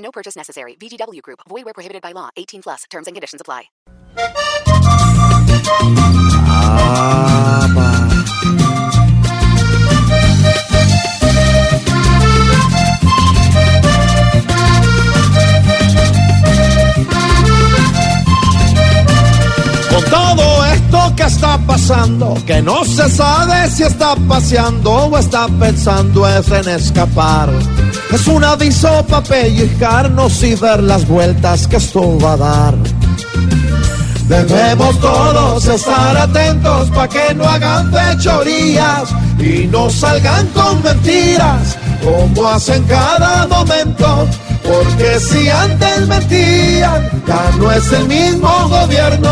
No purchase necessary. VGW Group. Void where prohibited by law. 18 plus. Terms and conditions apply. Con todo esto que está pasando, que no se sabe si está paseando o está pensando es en escapar. Es un aviso para pellizcarnos y ver las vueltas que esto va a dar. Debemos todos estar atentos para que no hagan fechorías y no salgan con mentiras como hacen cada momento. Porque si antes mentían, ya no es el mismo gobierno.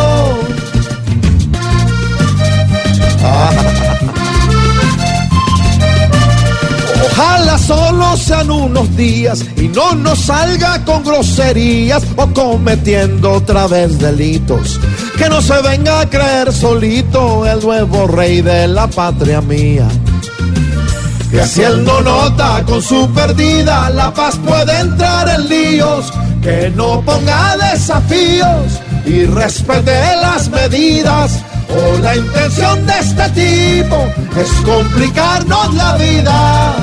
Sean unos días y no nos salga con groserías o cometiendo otra vez delitos. Que no se venga a creer solito el nuevo rey de la patria mía. Que si él no nota con su perdida, la paz puede entrar en líos. Que no ponga desafíos y respete las medidas. O la intención de este tipo es complicarnos la vida.